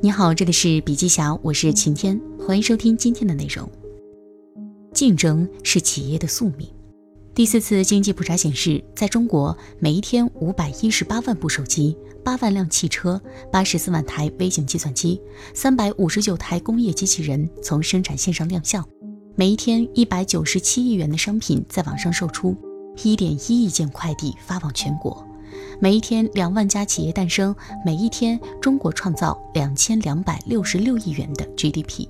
你好，这里是笔记侠，我是晴天，欢迎收听今天的内容。竞争是企业的宿命。第四次经济普查显示，在中国，每一天五百一十八万部手机、八万辆汽车、八十四万台微型计算机、三百五十九台工业机器人从生产线上亮相，每一天一百九十七亿元的商品在网上售出，一点一亿件快递发往全国。每一天两万家企业诞生，每一天中国创造两千两百六十六亿元的 GDP。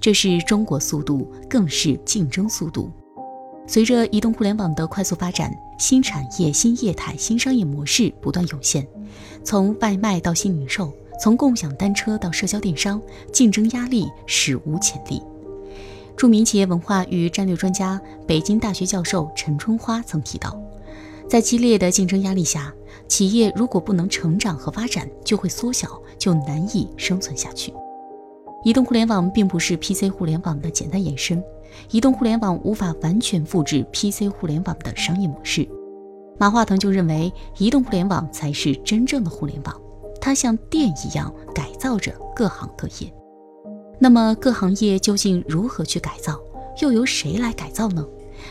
这是中国速度，更是竞争速度。随着移动互联网的快速发展，新产业、新业态、新商业模式不断涌现。从外卖到新零售，从共享单车到社交电商，竞争压力史无前例。著名企业文化与战略专家、北京大学教授陈春花曾提到。在激烈的竞争压力下，企业如果不能成长和发展，就会缩小，就难以生存下去。移动互联网并不是 PC 互联网的简单延伸，移动互联网无法完全复制 PC 互联网的商业模式。马化腾就认为，移动互联网才是真正的互联网，它像电一样改造着各行各业。那么，各行业究竟如何去改造，又由谁来改造呢？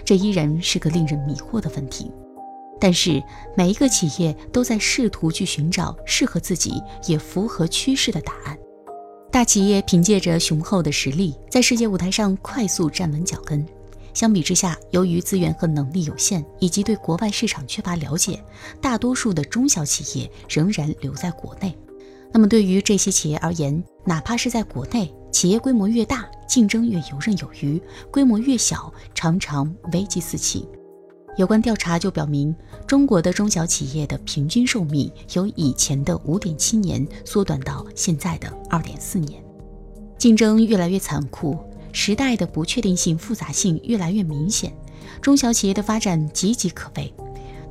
这依然是个令人迷惑的问题。但是每一个企业都在试图去寻找适合自己也符合趋势的答案。大企业凭借着雄厚的实力，在世界舞台上快速站稳脚跟。相比之下，由于资源和能力有限，以及对国外市场缺乏了解，大多数的中小企业仍然留在国内。那么对于这些企业而言，哪怕是在国内，企业规模越大，竞争越游刃有余；规模越小，常常危机四起。有关调查就表明，中国的中小企业的平均寿命由以前的五点七年缩短到现在的二点四年，竞争越来越残酷，时代的不确定性、复杂性越来越明显，中小企业的发展岌岌可危。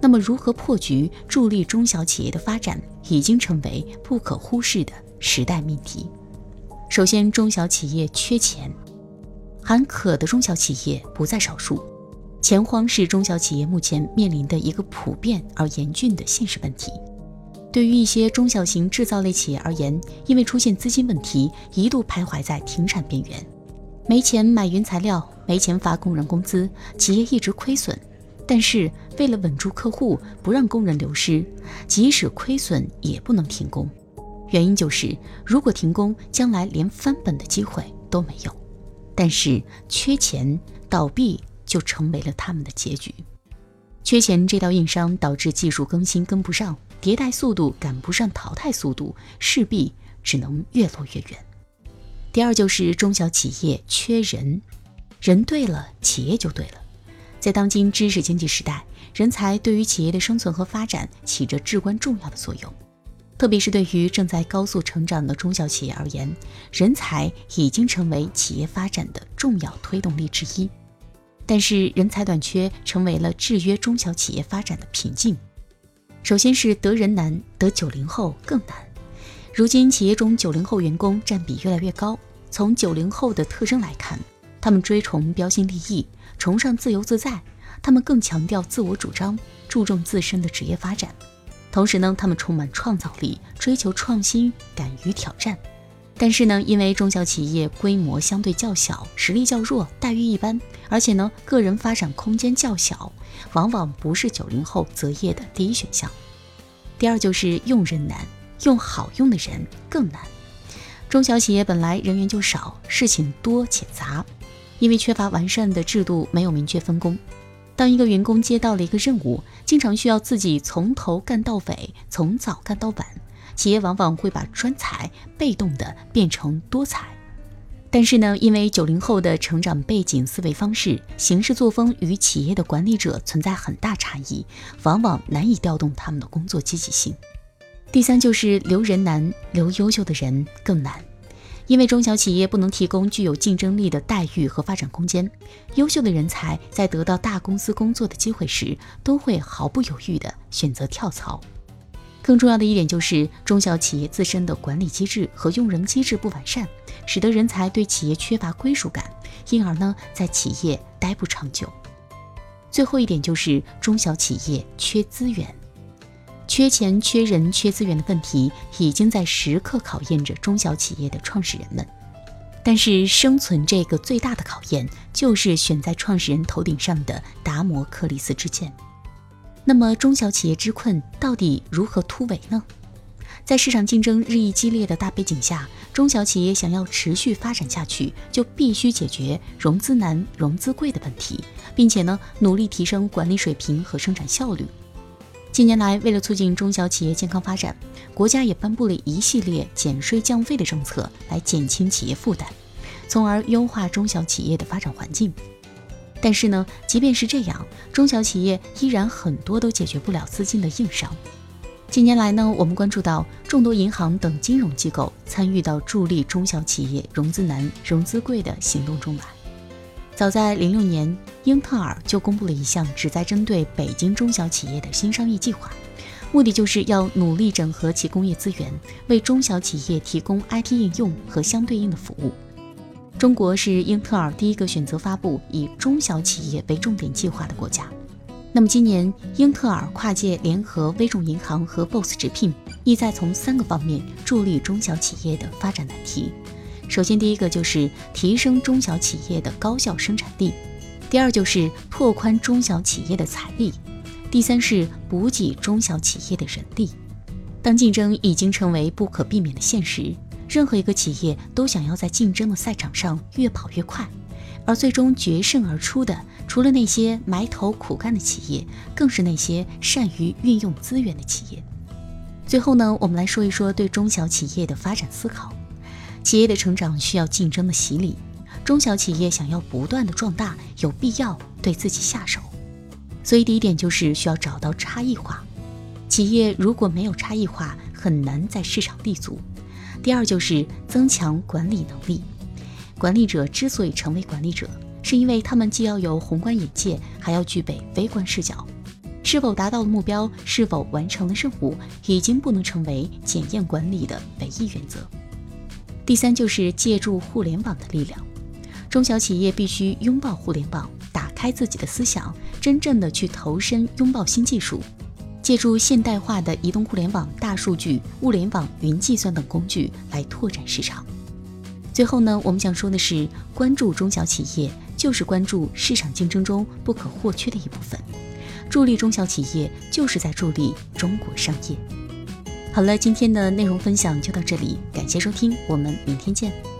那么，如何破局，助力中小企业的发展，已经成为不可忽视的时代命题。首先，中小企业缺钱，喊渴的中小企业不在少数。钱荒是中小企业目前面临的一个普遍而严峻的现实问题。对于一些中小型制造类企业而言，因为出现资金问题，一度徘徊在停产边缘，没钱买原材料，没钱发工人工资，企业一直亏损。但是为了稳住客户，不让工人流失，即使亏损也不能停工。原因就是，如果停工，将来连翻本的机会都没有。但是缺钱，倒闭。就成为了他们的结局。缺钱这道硬伤导致技术更新跟不上，迭代速度赶不上淘汰速度，势必只能越落越远。第二就是中小企业缺人，人对了，企业就对了。在当今知识经济时代，人才对于企业的生存和发展起着至关重要的作用。特别是对于正在高速成长的中小企业而言，人才已经成为企业发展的重要推动力之一。但是人才短缺成为了制约中小企业发展的瓶颈。首先是得人难，得九零后更难。如今企业中九零后员工占比越来越高。从九零后的特征来看，他们追崇标新立异，崇尚自由自在，他们更强调自我主张，注重自身的职业发展。同时呢，他们充满创造力，追求创新，敢于挑战。但是呢，因为中小企业规模相对较小，实力较弱，待遇一般，而且呢，个人发展空间较小，往往不是九零后择业的第一选项。第二就是用人难，用好用的人更难。中小企业本来人员就少，事情多且杂，因为缺乏完善的制度，没有明确分工。当一个员工接到了一个任务，经常需要自己从头干到尾，从早干到晚。企业往往会把专才被动的变成多才，但是呢，因为九零后的成长背景、思维方式、行事作风与企业的管理者存在很大差异，往往难以调动他们的工作积极性。第三就是留人难，留优秀的人更难，因为中小企业不能提供具有竞争力的待遇和发展空间，优秀的人才在得到大公司工作的机会时，都会毫不犹豫地选择跳槽。更重要的一点就是，中小企业自身的管理机制和用人机制不完善，使得人才对企业缺乏归属感，因而呢，在企业待不长久。最后一点就是，中小企业缺资源。缺钱、缺人、缺资源的问题已经在时刻考验着中小企业的创始人们。但是，生存这个最大的考验，就是悬在创始人头顶上的达摩克里斯之剑。那么，中小企业之困到底如何突围呢？在市场竞争日益激烈的大背景下，中小企业想要持续发展下去，就必须解决融资难、融资贵的问题，并且呢，努力提升管理水平和生产效率。近年来，为了促进中小企业健康发展，国家也颁布了一系列减税降费的政策，来减轻企业负担，从而优化中小企业的发展环境。但是呢，即便是这样，中小企业依然很多都解决不了资金的硬伤。近年来呢，我们关注到众多银行等金融机构参与到助力中小企业融资难、融资贵的行动中来。早在零六年，英特尔就公布了一项旨在针对北京中小企业的新商业计划，目的就是要努力整合其工业资源，为中小企业提供 IT 应用和相对应的服务。中国是英特尔第一个选择发布以中小企业为重点计划的国家。那么今年，英特尔跨界联合微众银行和 BOSS 直聘，意在从三个方面助力中小企业的发展难题。首先，第一个就是提升中小企业的高效生产力；第二就是拓宽中小企业的财力；第三是补给中小企业的人力。当竞争已经成为不可避免的现实，任何一个企业都想要在竞争的赛场上越跑越快，而最终决胜而出的，除了那些埋头苦干的企业，更是那些善于运用资源的企业。最后呢，我们来说一说对中小企业的发展思考。企业的成长需要竞争的洗礼，中小企业想要不断的壮大，有必要对自己下手。所以第一点就是需要找到差异化，企业如果没有差异化，很难在市场立足。第二就是增强管理能力，管理者之所以成为管理者，是因为他们既要有宏观眼界，还要具备微观视角。是否达到了目标，是否完成了任务，已经不能成为检验管理的唯一原则。第三就是借助互联网的力量，中小企业必须拥抱互联网，打开自己的思想，真正的去投身拥抱新技术，借助现代化的移动互联网、大数据、物联网、云计算等工具来拓展市场。最后呢，我们想说的是，关注中小企业就是关注市场竞争中不可或缺的一部分，助力中小企业就是在助力中国商业。好了，今天的内容分享就到这里，感谢收听，我们明天见。